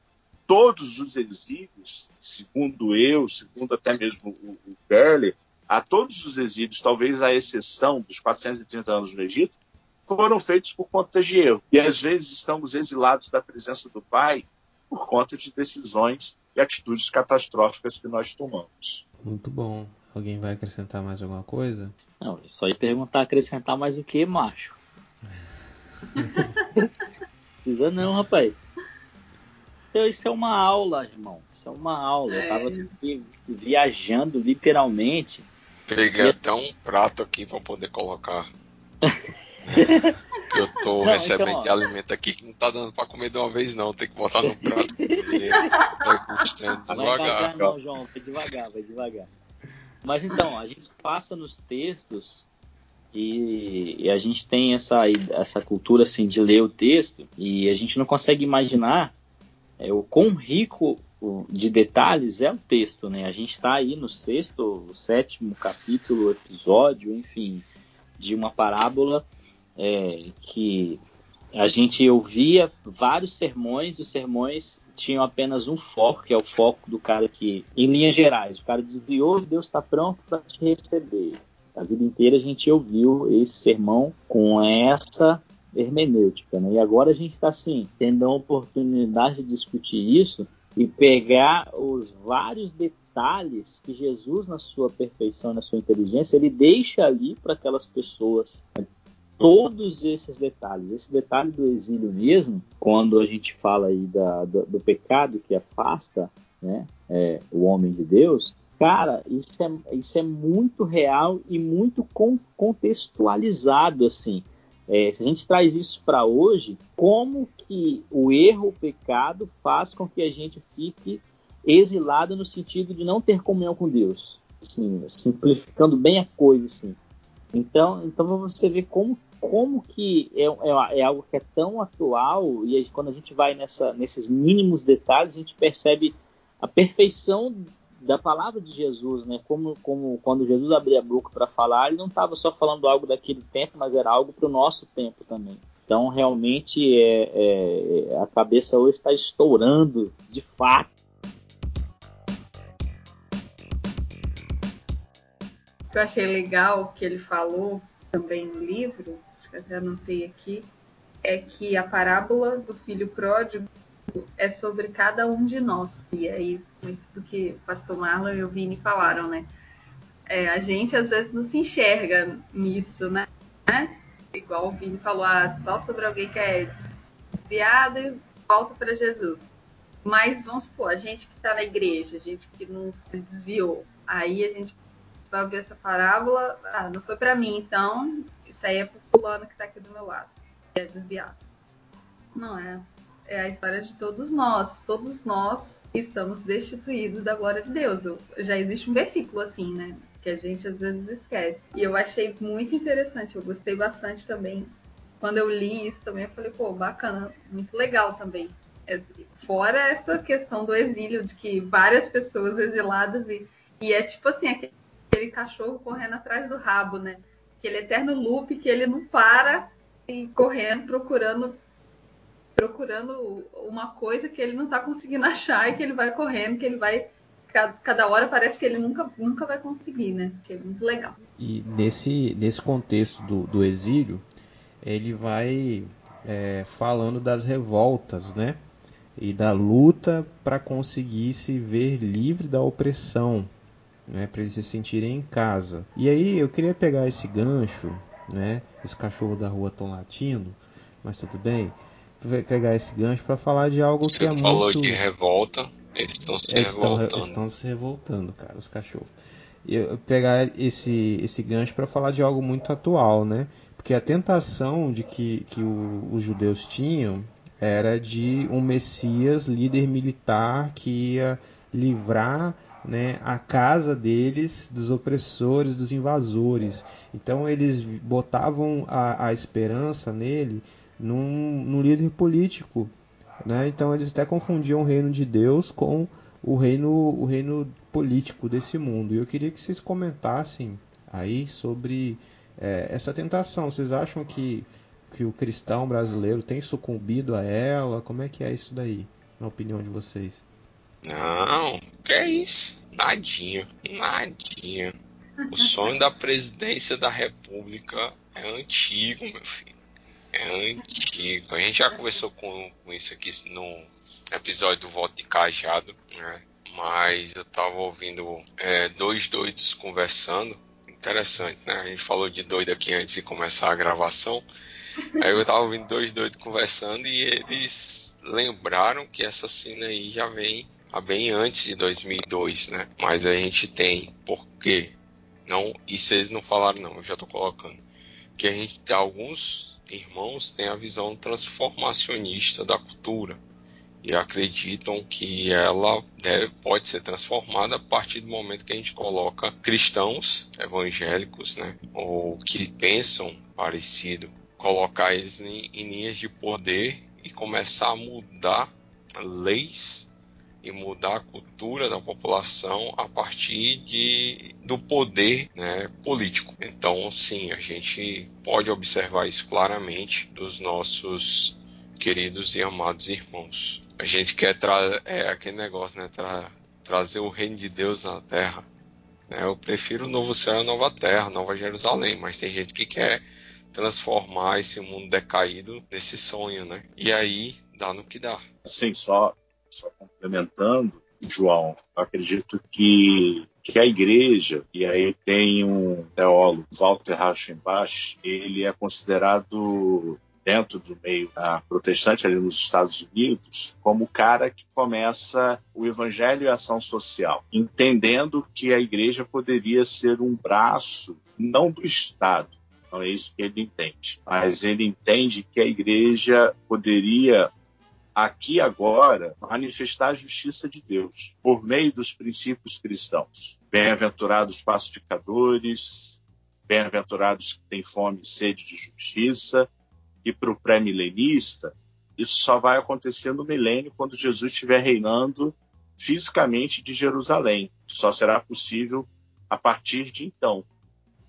todos os exílios, segundo eu, segundo até mesmo o, o Keller, a todos os exílios, talvez à exceção dos 430 anos no Egito, foram feitos por conta de erro. E às vezes estamos exilados da presença do Pai por conta de decisões e atitudes catastróficas que nós tomamos. Muito bom. Alguém vai acrescentar mais alguma coisa? Não, só ia perguntar, acrescentar mais o que, macho? Precisa não, rapaz. Então, isso é uma aula, irmão. Isso é uma aula. Eu tava aqui viajando, literalmente, Peguei até um prato aqui para poder colocar. eu tô não, recebendo então, de alimento aqui que não tá dando para comer de uma vez não, tem que botar no prato degustando devagar. Vai devagar não, João, vai devagar, vai devagar. Mas então, a gente passa nos textos e, e, a gente tem essa, essa cultura assim de ler o texto e a gente não consegue imaginar é, o quão rico de detalhes é o texto, né? A gente está aí no sexto, sétimo capítulo, episódio, enfim, de uma parábola é, que a gente ouvia vários sermões, os sermões tinham apenas um foco, que é o foco do cara que, em linhas gerais, o cara desviou e Deus está pronto para te receber. A vida inteira a gente ouviu esse sermão com essa hermenêutica, né? E agora a gente está assim, tendo a oportunidade de discutir isso e pegar os vários detalhes que Jesus, na sua perfeição, na sua inteligência, ele deixa ali para aquelas pessoas. Todos esses detalhes, esse detalhe do exílio mesmo, quando a gente fala aí da, do, do pecado que afasta né, é, o homem de Deus, cara, isso é, isso é muito real e muito contextualizado, assim. É, se a gente traz isso para hoje, como que o erro, o pecado faz com que a gente fique exilado no sentido de não ter comunhão com Deus? Assim, simplificando bem a coisa, assim. Então, então você vê como, como que é, é, é algo que é tão atual e quando a gente vai nessa, nesses mínimos detalhes, a gente percebe a perfeição da palavra de Jesus, né? Como, como quando Jesus abria a boca para falar, ele não estava só falando algo daquele tempo, mas era algo para o nosso tempo também. Então, realmente, é, é, a cabeça hoje está estourando de fato. O que eu achei legal que ele falou também no livro, acho que até anotei aqui, é que a parábola do filho pródigo é sobre cada um de nós. E aí, muito do que o pastor Marlon e o Vini falaram, né? É, a gente às vezes não se enxerga nisso, né? Igual o Vini falou, ah, só sobre alguém que é desviado e volta para Jesus. Mas vamos supor, a gente que está na igreja, a gente que não se desviou, aí a gente vai ver essa parábola, ah, não foi para mim, então isso aí é pro fulano que está aqui do meu lado, que é desviado. Não é é a história de todos nós. Todos nós estamos destituídos da glória de Deus. Já existe um versículo assim, né? Que a gente às vezes esquece. E eu achei muito interessante, eu gostei bastante também. Quando eu li isso também, eu falei, pô, bacana, muito legal também. É, fora essa questão do exílio, de que várias pessoas exiladas e, e é tipo assim, aquele, aquele cachorro correndo atrás do rabo, né? Aquele eterno loop que ele não para e correndo, procurando procurando uma coisa que ele não está conseguindo achar e que ele vai correndo, que ele vai. Cada hora parece que ele nunca, nunca vai conseguir, né? Que é muito legal. E nesse, nesse contexto do, do exílio, ele vai é, falando das revoltas, né? E da luta para conseguir se ver livre da opressão, né? Para eles se sentirem em casa. E aí eu queria pegar esse gancho, né? Os cachorros da rua estão latindo, mas tudo bem pegar esse gancho para falar de algo Você que é muito... falou de revolta, eles estão se eles revoltando. Estão, estão se revoltando, cara, os cachorros. Eu pegar esse, esse gancho para falar de algo muito atual, né? Porque a tentação de que, que o, os judeus tinham era de um Messias, líder militar, que ia livrar né, a casa deles dos opressores, dos invasores. Então eles botavam a, a esperança nele num, num líder político. Né? Então eles até confundiam o reino de Deus com o reino, o reino político desse mundo. E eu queria que vocês comentassem aí sobre é, essa tentação. Vocês acham que, que o cristão brasileiro tem sucumbido a ela? Como é que é isso daí, na opinião de vocês? Não, que é isso? Nadinho, nadinho. O sonho da presidência da República é antigo, meu filho. É antigo. A gente já conversou com, com isso aqui no episódio do Voto de Cajado, né? Mas eu tava ouvindo é, dois doidos conversando. Interessante, né? A gente falou de doido aqui antes de começar a gravação. Aí eu tava ouvindo dois doidos conversando e eles lembraram que essa cena aí já vem a bem antes de 2002, né? Mas a gente tem, por quê? Não, isso eles não falaram não, eu já tô colocando. Que a gente, alguns irmãos têm a visão transformacionista da cultura e acreditam que ela deve, pode ser transformada a partir do momento que a gente coloca cristãos evangélicos, né, ou que pensam parecido, colocar eles em, em linhas de poder e começar a mudar leis e mudar a cultura da população a partir de, do poder né, político. Então, sim, a gente pode observar isso claramente dos nossos queridos e amados irmãos. A gente quer trazer é aquele negócio, né, tra trazer o reino de Deus na Terra. Né? Eu prefiro o novo céu e a nova Terra, Nova Jerusalém, mas tem gente que quer transformar esse mundo decaído nesse sonho, né? E aí dá no que dá. Sim, só só complementando, João, acredito que, que a igreja, e aí tem um teólogo, Walter Rauschenbach, ele é considerado dentro do meio protestante ali nos Estados Unidos como o cara que começa o evangelho e a ação social, entendendo que a igreja poderia ser um braço não do Estado, não é isso que ele entende, mas ele entende que a igreja poderia aqui agora manifestar a justiça de Deus por meio dos princípios cristãos. Bem-aventurados pacificadores, bem-aventurados que têm fome e sede de justiça, e para o pré-milenista, isso só vai acontecer no milênio quando Jesus estiver reinando fisicamente de Jerusalém. Só será possível a partir de então.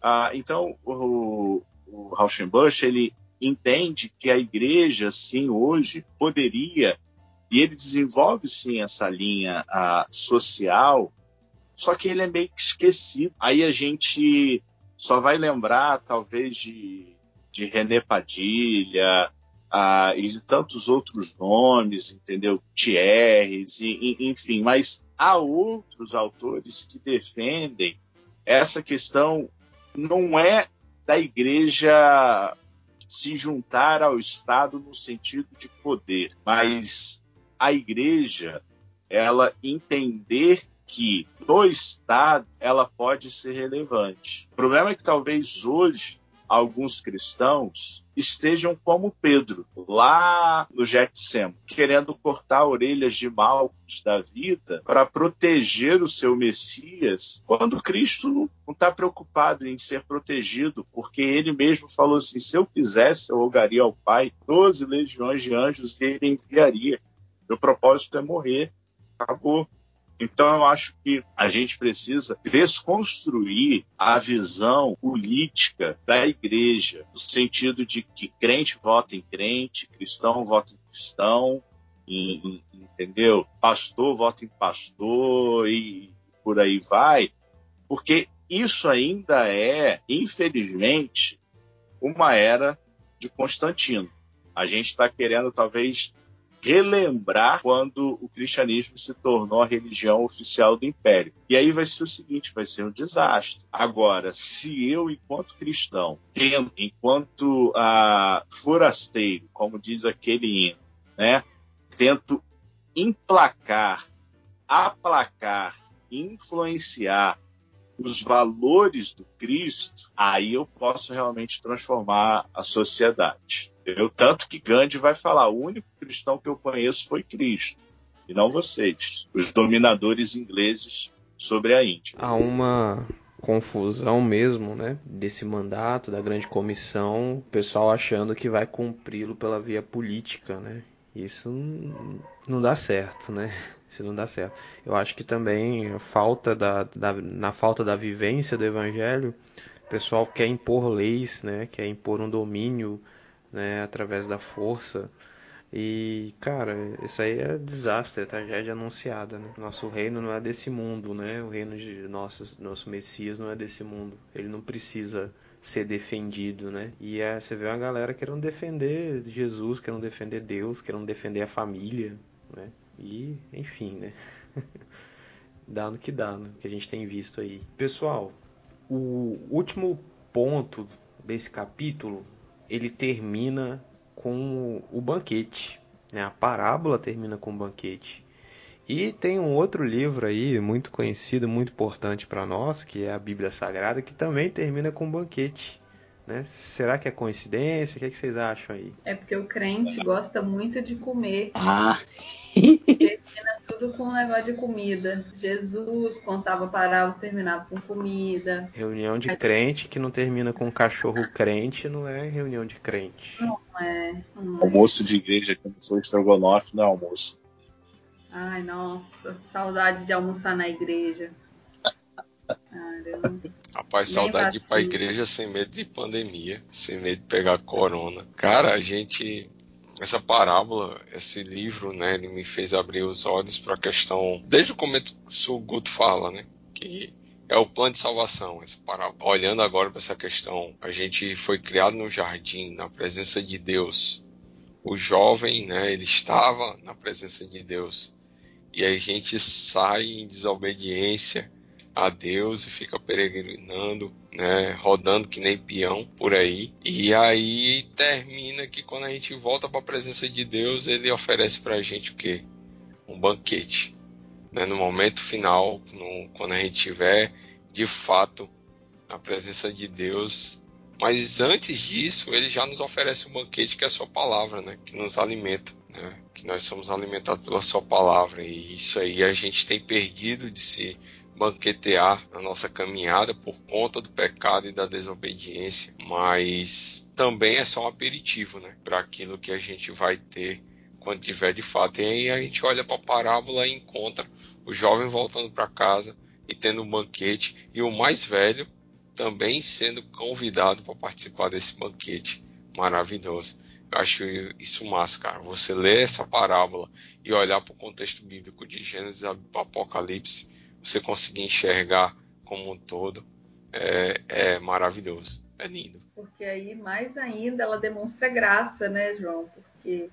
Ah, então, o, o Rauschenbusch, ele entende que a igreja, sim, hoje poderia, e ele desenvolve, sim, essa linha uh, social, só que ele é meio que esquecido. Aí a gente só vai lembrar, talvez, de, de René Padilha uh, e de tantos outros nomes, entendeu? Thierry, e, e, enfim, mas há outros autores que defendem essa questão não é da igreja se juntar ao Estado no sentido de poder, mas a igreja ela entender que no Estado ela pode ser relevante. O problema é que talvez hoje alguns cristãos estejam como Pedro, lá no Getsemane, querendo cortar orelhas de Malcos da vida para proteger o seu Messias, quando Cristo não está preocupado em ser protegido, porque ele mesmo falou assim: se eu quisesse, eu rogaria ao Pai, doze legiões de anjos ele enviaria. Meu propósito é morrer. Acabou. Então, eu acho que a gente precisa desconstruir a visão política da igreja, no sentido de que crente vota em crente, cristão vota em cristão, entendeu? Pastor vota em pastor e por aí vai, porque isso ainda é, infelizmente, uma era de Constantino. A gente está querendo, talvez, relembrar quando o cristianismo se tornou a religião oficial do império. E aí vai ser o seguinte, vai ser um desastre. Agora, se eu, enquanto cristão, tento, enquanto ah, forasteiro, como diz aquele hino, né, tento emplacar, aplacar, influenciar os valores do Cristo, aí eu posso realmente transformar a sociedade Eu, tanto que Gandhi vai falar: o único cristão que eu conheço foi Cristo, e não vocês, os dominadores ingleses sobre a Índia. Há uma confusão mesmo, né, desse mandato da grande comissão, o pessoal achando que vai cumpri-lo pela via política, né? Isso não dá certo, né? Isso não dá certo. Eu acho que também falta da, da, na falta da vivência do evangelho, o pessoal quer impor leis, né? Quer impor um domínio, né? Através da força. E, cara, isso aí é desastre, é tragédia anunciada, né? Nosso reino não é desse mundo, né? O reino de nosso, nosso Messias não é desse mundo. Ele não precisa ser defendido, né? E é, você vê uma galera querendo defender Jesus, querendo defender Deus, querendo defender a família, né? E, enfim, né? dá no que dá, né? Que a gente tem visto aí. Pessoal, o último ponto desse capítulo, ele termina com o banquete. Né? A parábola termina com o banquete. E tem um outro livro aí, muito conhecido, muito importante para nós, que é a Bíblia Sagrada, que também termina com um banquete. Né? Será que é coincidência? O que, é que vocês acham aí? É porque o crente gosta muito de comer. Ah! Termina tudo com um negócio de comida. Jesus contava parábola, terminava com comida. Reunião de crente que não termina com cachorro crente não é reunião de crente. Não é. Não é. Almoço de igreja que não foi estrogonofe, não é almoço. Ai, nossa, saudade de almoçar na igreja. Caramba. Rapaz, saudade de ir pra igreja sem medo de pandemia, sem medo de pegar corona. Cara, a gente essa parábola, esse livro, né, ele me fez abrir os olhos para a questão, desde o começo o Guto fala, né, que é o plano de salvação, essa parábola. Olhando agora para essa questão, a gente foi criado no jardim, na presença de Deus. O jovem, né, ele estava na presença de Deus. E a gente sai em desobediência a Deus e fica peregrinando, né, rodando que nem peão por aí. E aí termina que quando a gente volta para a presença de Deus, ele oferece para a gente o quê? Um banquete. Né, no momento final, no, quando a gente estiver de fato na presença de Deus. Mas antes disso, ele já nos oferece um banquete que é a sua palavra, né, que nos alimenta. Né, que nós somos alimentados pela sua palavra e isso aí a gente tem perdido de se banquetear a nossa caminhada por conta do pecado e da desobediência, mas também é só um aperitivo, né, para aquilo que a gente vai ter quando tiver de fato. E aí a gente olha para a parábola e encontra o jovem voltando para casa e tendo um banquete e o mais velho também sendo convidado para participar desse banquete maravilhoso. Eu acho isso massa, cara. Você ler essa parábola e olhar para o contexto bíblico de Gênesis Apocalipse você conseguir enxergar como um todo é, é maravilhoso, é lindo. Porque aí, mais ainda, ela demonstra graça, né, João? Porque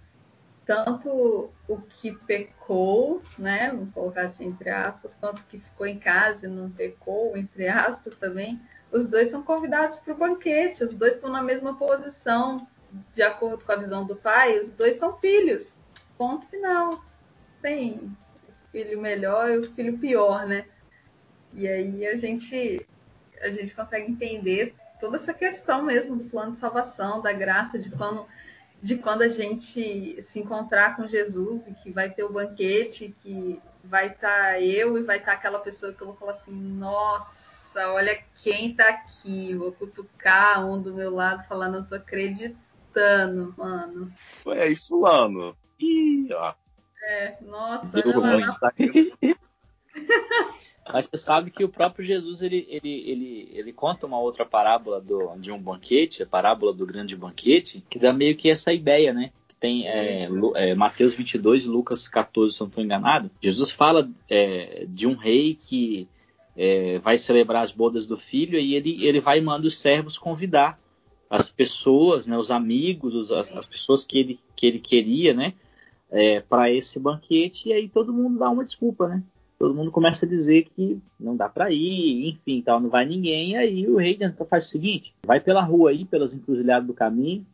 tanto o que pecou, né, vamos colocar assim entre aspas, quanto o que ficou em casa e não pecou, entre aspas também, os dois são convidados para o banquete, os dois estão na mesma posição, de acordo com a visão do pai, os dois são filhos. Ponto final. Tem filho melhor e o filho pior, né? E aí a gente a gente consegue entender toda essa questão mesmo do plano de salvação, da graça, de quando de quando a gente se encontrar com Jesus e que vai ter o banquete, que vai estar tá eu e vai estar tá aquela pessoa que eu vou falar assim, nossa, olha quem tá aqui, vou cutucar um do meu lado falando, eu tô acreditando, mano. Ué, e fulano? Ih, ó, é, nossa, olha tá Mas você sabe que o próprio Jesus ele, ele, ele, ele conta uma outra parábola do, de um banquete, a parábola do grande banquete, que dá meio que essa ideia, né? Tem é, é, Mateus 22 e Lucas 14, se não estou enganado. Jesus fala é, de um rei que é, vai celebrar as bodas do filho e ele, ele vai e manda os servos convidar as pessoas, né, os amigos, as, as pessoas que ele, que ele queria, né? É, para esse banquete e aí todo mundo dá uma desculpa, né? Todo mundo começa a dizer que não dá para ir, enfim, tal, não vai ninguém. Aí o rei então faz o seguinte: vai pela rua aí, pelas encruzilhadas do caminho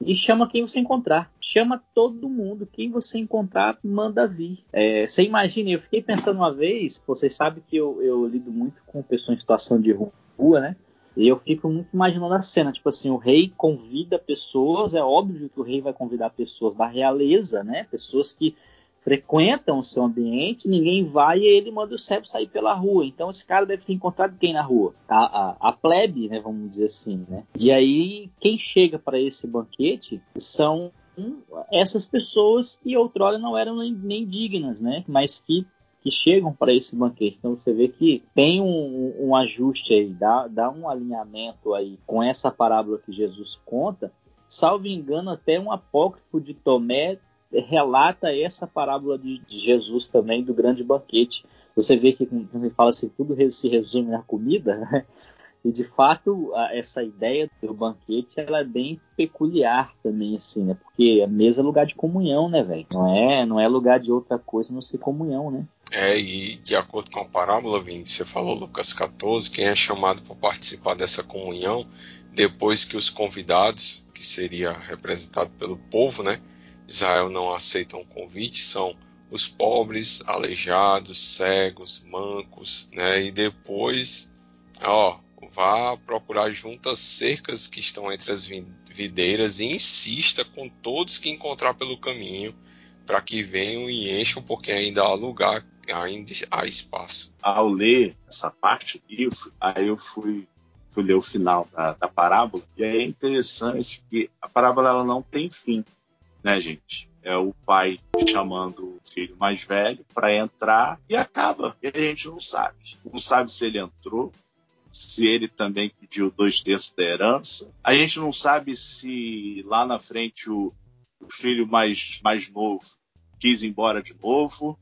e chama quem você encontrar. Chama todo mundo, quem você encontrar, manda vir. É, você imagina, eu fiquei pensando uma vez, vocês sabem que eu, eu lido muito com pessoas em situação de rua, né? E eu fico muito imaginando a cena, tipo assim, o rei convida pessoas, é óbvio que o rei vai convidar pessoas da realeza, né? Pessoas que frequentam o seu ambiente, ninguém vai e ele manda o servo sair pela rua. Então esse cara deve ter encontrado quem na rua? A, a, a plebe, né, vamos dizer assim, né? E aí quem chega para esse banquete são essas pessoas que outrora não eram nem, nem dignas, né? Mas que que chegam para esse banquete. Então você vê que tem um, um, ajuste aí, dá, dá um alinhamento aí com essa parábola que Jesus conta. Salvo engano, até um apócrifo de Tomé relata essa parábola de, de Jesus também, do grande banquete. Você vê que quando ele fala assim, tudo se resume na comida, né? E de fato, essa ideia do banquete ela é bem peculiar também, assim, né? Porque a mesa é lugar de comunhão, né, velho? Não é, não é lugar de outra coisa não ser comunhão, né? É, e de acordo com a parábola, Vini, você falou Lucas 14, quem é chamado para participar dessa comunhão, depois que os convidados, que seria representado pelo povo, né? Israel não aceitam o convite, são os pobres, aleijados, cegos, mancos, né? E depois, ó, vá procurar junto as cercas que estão entre as videiras e insista com todos que encontrar pelo caminho para que venham e encham, porque ainda há lugar, ainda há espaço. Ao ler essa parte do livro, aí eu fui, fui ler o final da, da parábola, e é interessante que a parábola ela não tem fim, né, gente? É o pai chamando o filho mais velho para entrar e acaba. E a gente não sabe. Não sabe se ele entrou, se ele também pediu dois terços da herança. A gente não sabe se lá na frente o, o filho mais, mais novo quis ir embora de novo.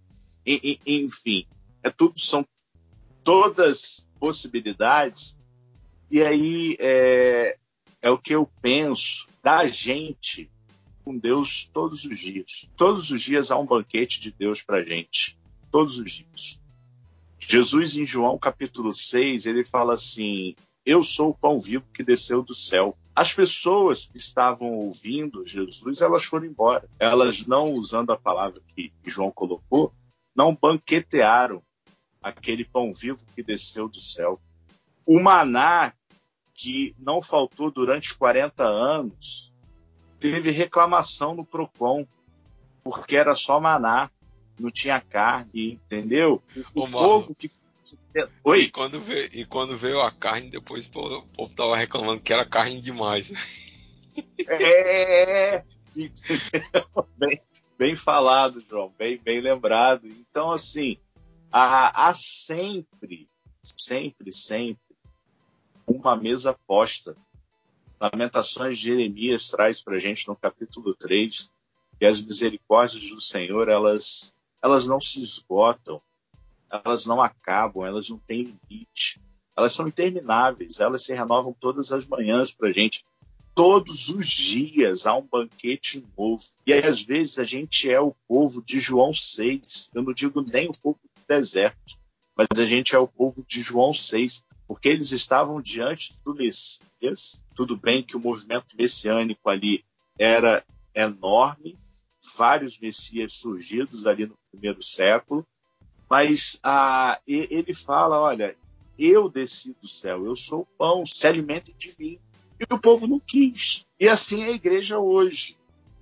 E, e, enfim, é tudo são todas possibilidades. E aí é, é o que eu penso da gente com Deus todos os dias. Todos os dias há um banquete de Deus para gente. Todos os dias. Jesus, em João capítulo 6, ele fala assim: Eu sou o pão vivo que desceu do céu. As pessoas que estavam ouvindo Jesus, elas foram embora. Elas não, usando a palavra que João colocou, não banquetearam aquele pão vivo que desceu do céu. O maná, que não faltou durante 40 anos, teve reclamação no PROCON, porque era só maná não tinha carne, entendeu? O, o povo que. Oi? E quando, veio, e quando veio a carne, depois pô, o povo tava reclamando que era carne demais. É, bem, bem falado, João, bem, bem lembrado. Então, assim, há, há sempre, sempre, sempre uma mesa posta. Lamentações de Jeremias traz para gente no capítulo 3 que as misericórdias do Senhor, elas elas não se esgotam, elas não acabam, elas não têm limite, elas são intermináveis, elas se renovam todas as manhãs para a gente. Todos os dias há um banquete novo. E aí, às vezes a gente é o povo de João 6. Eu não digo nem o povo do deserto, mas a gente é o povo de João 6, porque eles estavam diante do Messias. Tudo bem que o movimento messiânico ali era enorme, vários messias surgidos ali no primeiro século, mas ah, ele fala: olha, eu desci do céu, eu sou o pão, se alimentem de mim. E o povo não quis. E assim é a igreja hoje.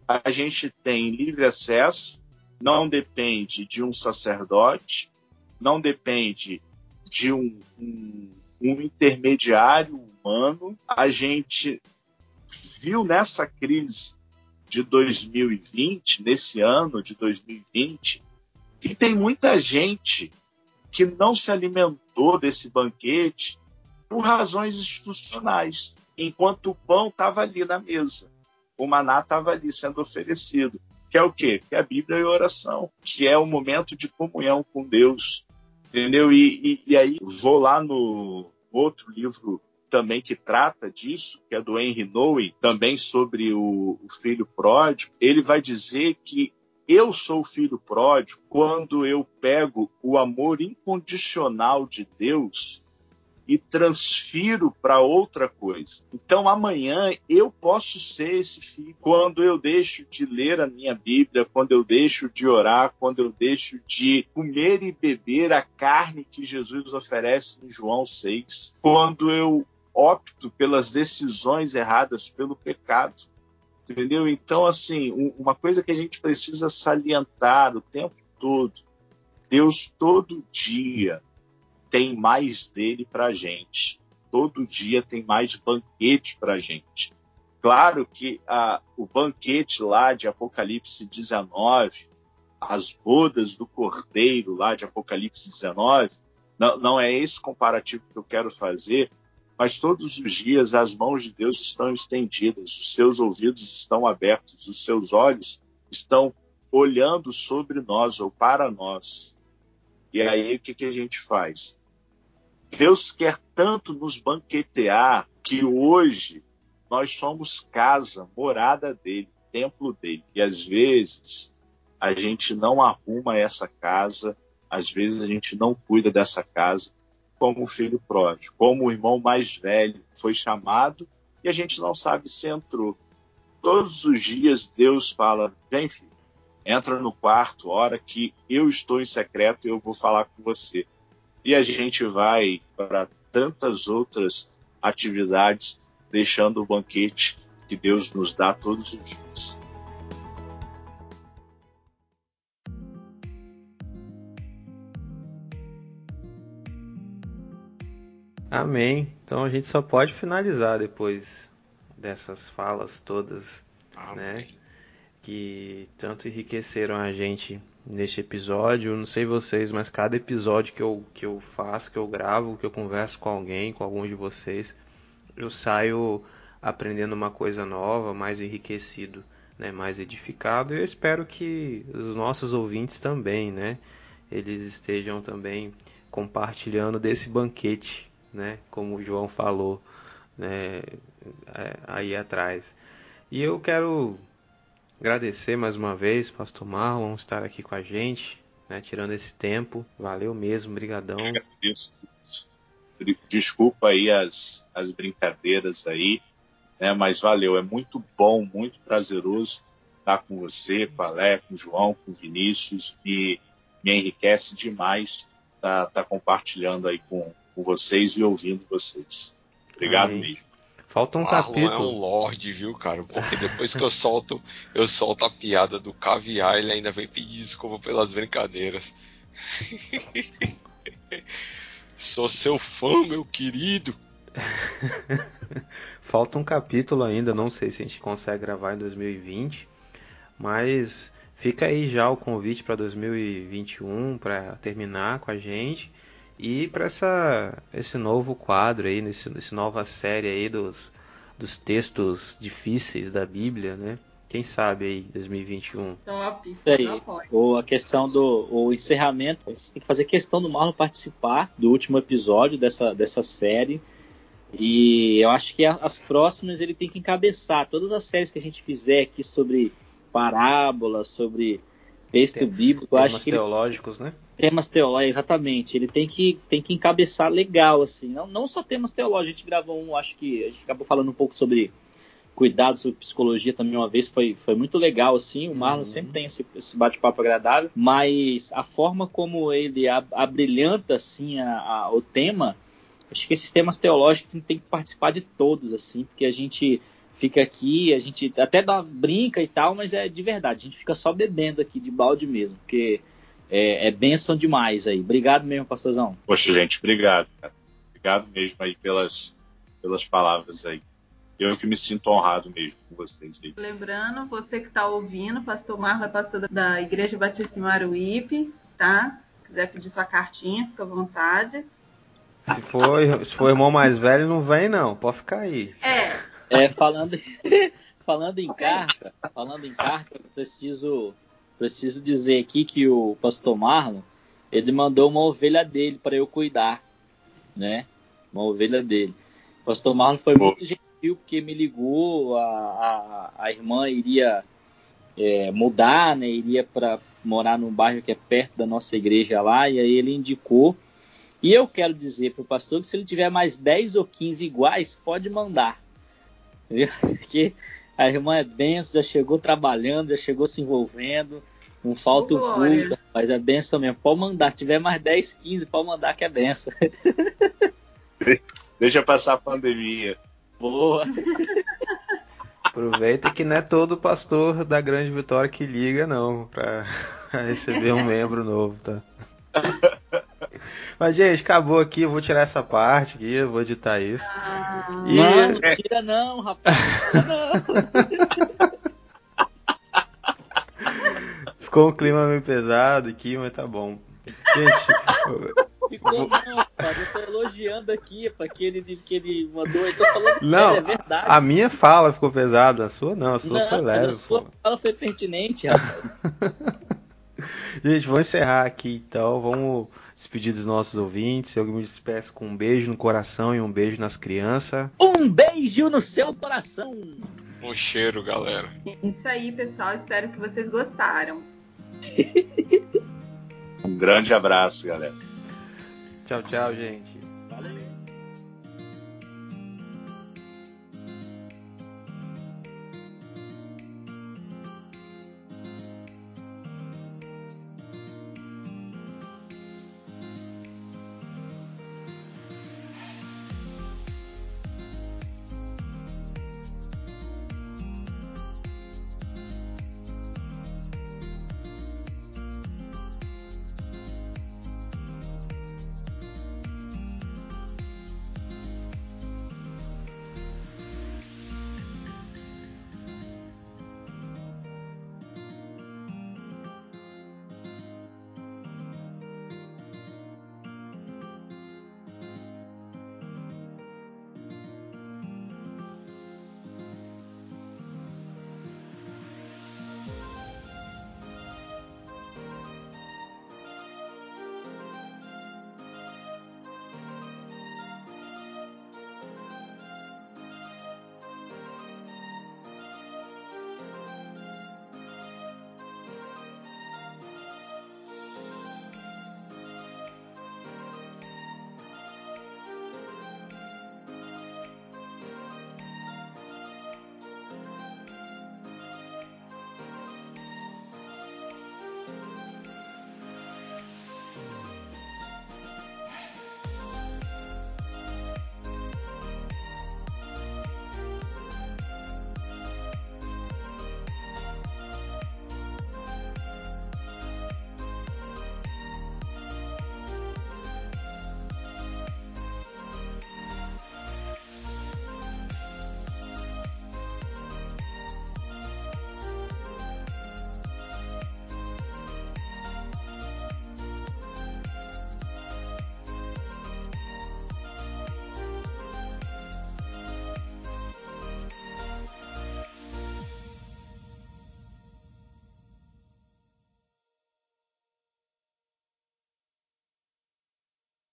A gente tem livre acesso, não depende de um sacerdote, não depende de um, um, um intermediário humano. A gente viu nessa crise de 2020, nesse ano de 2020, que tem muita gente que não se alimentou desse banquete por razões institucionais, enquanto o pão estava ali na mesa, o maná estava ali sendo oferecido, que é o quê? Que é a Bíblia e a oração, que é o momento de comunhão com Deus, entendeu? E, e, e aí vou lá no outro livro também que trata disso, que é do Henry Nowen, também sobre o, o filho pródigo, ele vai dizer que eu sou filho pródigo quando eu pego o amor incondicional de Deus e transfiro para outra coisa. Então amanhã eu posso ser esse filho quando eu deixo de ler a minha Bíblia, quando eu deixo de orar, quando eu deixo de comer e beber a carne que Jesus oferece em João 6, quando eu opto pelas decisões erradas, pelo pecado. Entendeu? Então, assim, uma coisa que a gente precisa salientar o tempo todo: Deus todo dia tem mais dele para gente. Todo dia tem mais banquete para gente. Claro que a, o banquete lá de Apocalipse 19, as bodas do Cordeiro lá de Apocalipse 19, não, não é esse comparativo que eu quero fazer, mas todos os dias as mãos de Deus estão estendidas, os seus ouvidos estão abertos, os seus olhos estão olhando sobre nós ou para nós. E aí o que, que a gente faz? Deus quer tanto nos banquetear que hoje nós somos casa, morada dele, templo dele. E às vezes a gente não arruma essa casa, às vezes a gente não cuida dessa casa, como o filho pródigo, como o irmão mais velho foi chamado e a gente não sabe se entrou. Todos os dias Deus fala: vem, filho, entra no quarto, hora que eu estou em secreto e eu vou falar com você. E a gente vai para tantas outras atividades, deixando o banquete que Deus nos dá todos os dias. Amém. Então a gente só pode finalizar depois dessas falas todas, Amém. né? Que tanto enriqueceram a gente neste episódio. Não sei vocês, mas cada episódio que eu, que eu faço, que eu gravo, que eu converso com alguém, com alguns de vocês, eu saio aprendendo uma coisa nova, mais enriquecido, né? Mais edificado. Eu espero que os nossos ouvintes também, né? Eles estejam também compartilhando desse banquete né? Como o João falou, né? É, aí atrás. E eu quero agradecer mais uma vez, Pastor Marlon, estar aqui com a gente, né? Tirando esse tempo. Valeu mesmo, brigadão. Desculpa aí as, as brincadeiras aí, né? Mas valeu, é muito bom, muito prazeroso estar com você, com a Lé, com o João, com o Vinícius, e me enriquece demais estar tá, tá compartilhando aí com, com vocês e ouvindo vocês. Obrigado Amém. mesmo. Falta um Marlon capítulo. é um lorde, viu, cara? Porque depois que eu solto, eu solto a piada do caviar, ele ainda vem pedir desculpa pelas brincadeiras. Sou seu fã, meu querido. Falta um capítulo ainda, não sei se a gente consegue gravar em 2020, mas fica aí já o convite para 2021 para terminar com a gente. E para essa esse novo quadro aí, nesse, nessa nova série aí dos, dos textos difíceis da Bíblia, né? Quem sabe aí, 2021. Top. Aí, ou a questão do o encerramento, a gente tem que fazer questão do Marlon participar do último episódio dessa, dessa série. E eu acho que as próximas ele tem que encabeçar todas as séries que a gente fizer aqui sobre parábolas, sobre texto tem, bíblico. Temas acho que teológicos, ele, né? Temas teológicos, exatamente. Ele tem que, tem que encabeçar legal, assim. Não, não só temas teológicos. A gente gravou um, acho que a gente acabou falando um pouco sobre cuidados sobre psicologia também uma vez. Foi, foi muito legal, assim. O Marlon uhum. sempre tem esse, esse bate-papo agradável. Mas a forma como ele abrilhanta, assim, a, a, o tema... Acho que esses temas teológicos tem que participar de todos, assim, porque a gente fica aqui, a gente até dá brinca e tal, mas é de verdade, a gente fica só bebendo aqui de balde mesmo, porque é, é bênção demais aí. Obrigado mesmo, pastorzão. Poxa, gente, obrigado, cara. Obrigado mesmo aí pelas, pelas palavras aí. Eu que me sinto honrado mesmo com vocês aí. Lembrando, você que está ouvindo, pastor Marlon é pastor da Igreja Batista em Maruípe, tá? Se quiser pedir sua cartinha, fica à vontade. Se for, se for irmão mais velho, não vem não, pode ficar aí. É, é, falando, falando em carta, falando em carta, preciso, preciso dizer aqui que o pastor Marlon, ele mandou uma ovelha dele para eu cuidar, né? Uma ovelha dele. O pastor Marlon foi muito gentil porque me ligou, a, a, a irmã iria é, mudar, né? Iria para morar num bairro que é perto da nossa igreja lá, e aí ele indicou. E eu quero dizer para o pastor que se ele tiver mais 10 ou 15 iguais, pode mandar viu? Que a irmã é benção, já chegou trabalhando, já chegou se envolvendo. Não falta o culto, mas é benção mesmo. Pode mandar, se tiver mais 10, 15, pode mandar que é benção. Deixa passar a pandemia. Boa. Aproveita que não é todo pastor da Grande Vitória que liga, não, pra receber um membro novo, tá? Mas, gente, acabou aqui. Eu vou tirar essa parte aqui, eu vou editar isso. Ah, E- Não, não tira não, rapaz. Tira não. Ficou um clima meio pesado aqui, mas tá bom. Gente, Ficou não, rapaz. Eu tô elogiando aqui, pra que ele, que ele mandou. Eu tô falando não, sério, é verdade. a minha fala ficou pesada, a sua não, a sua não, foi leve. a sua pô. fala foi pertinente, rapaz. Gente, vou encerrar aqui então. Vamos despedir dos nossos ouvintes. Eu me despeço com um beijo no coração e um beijo nas crianças. Um beijo no seu coração. Um cheiro, galera. é isso aí, pessoal. Espero que vocês gostaram. Um grande abraço, galera. Tchau, tchau, gente. Valeu.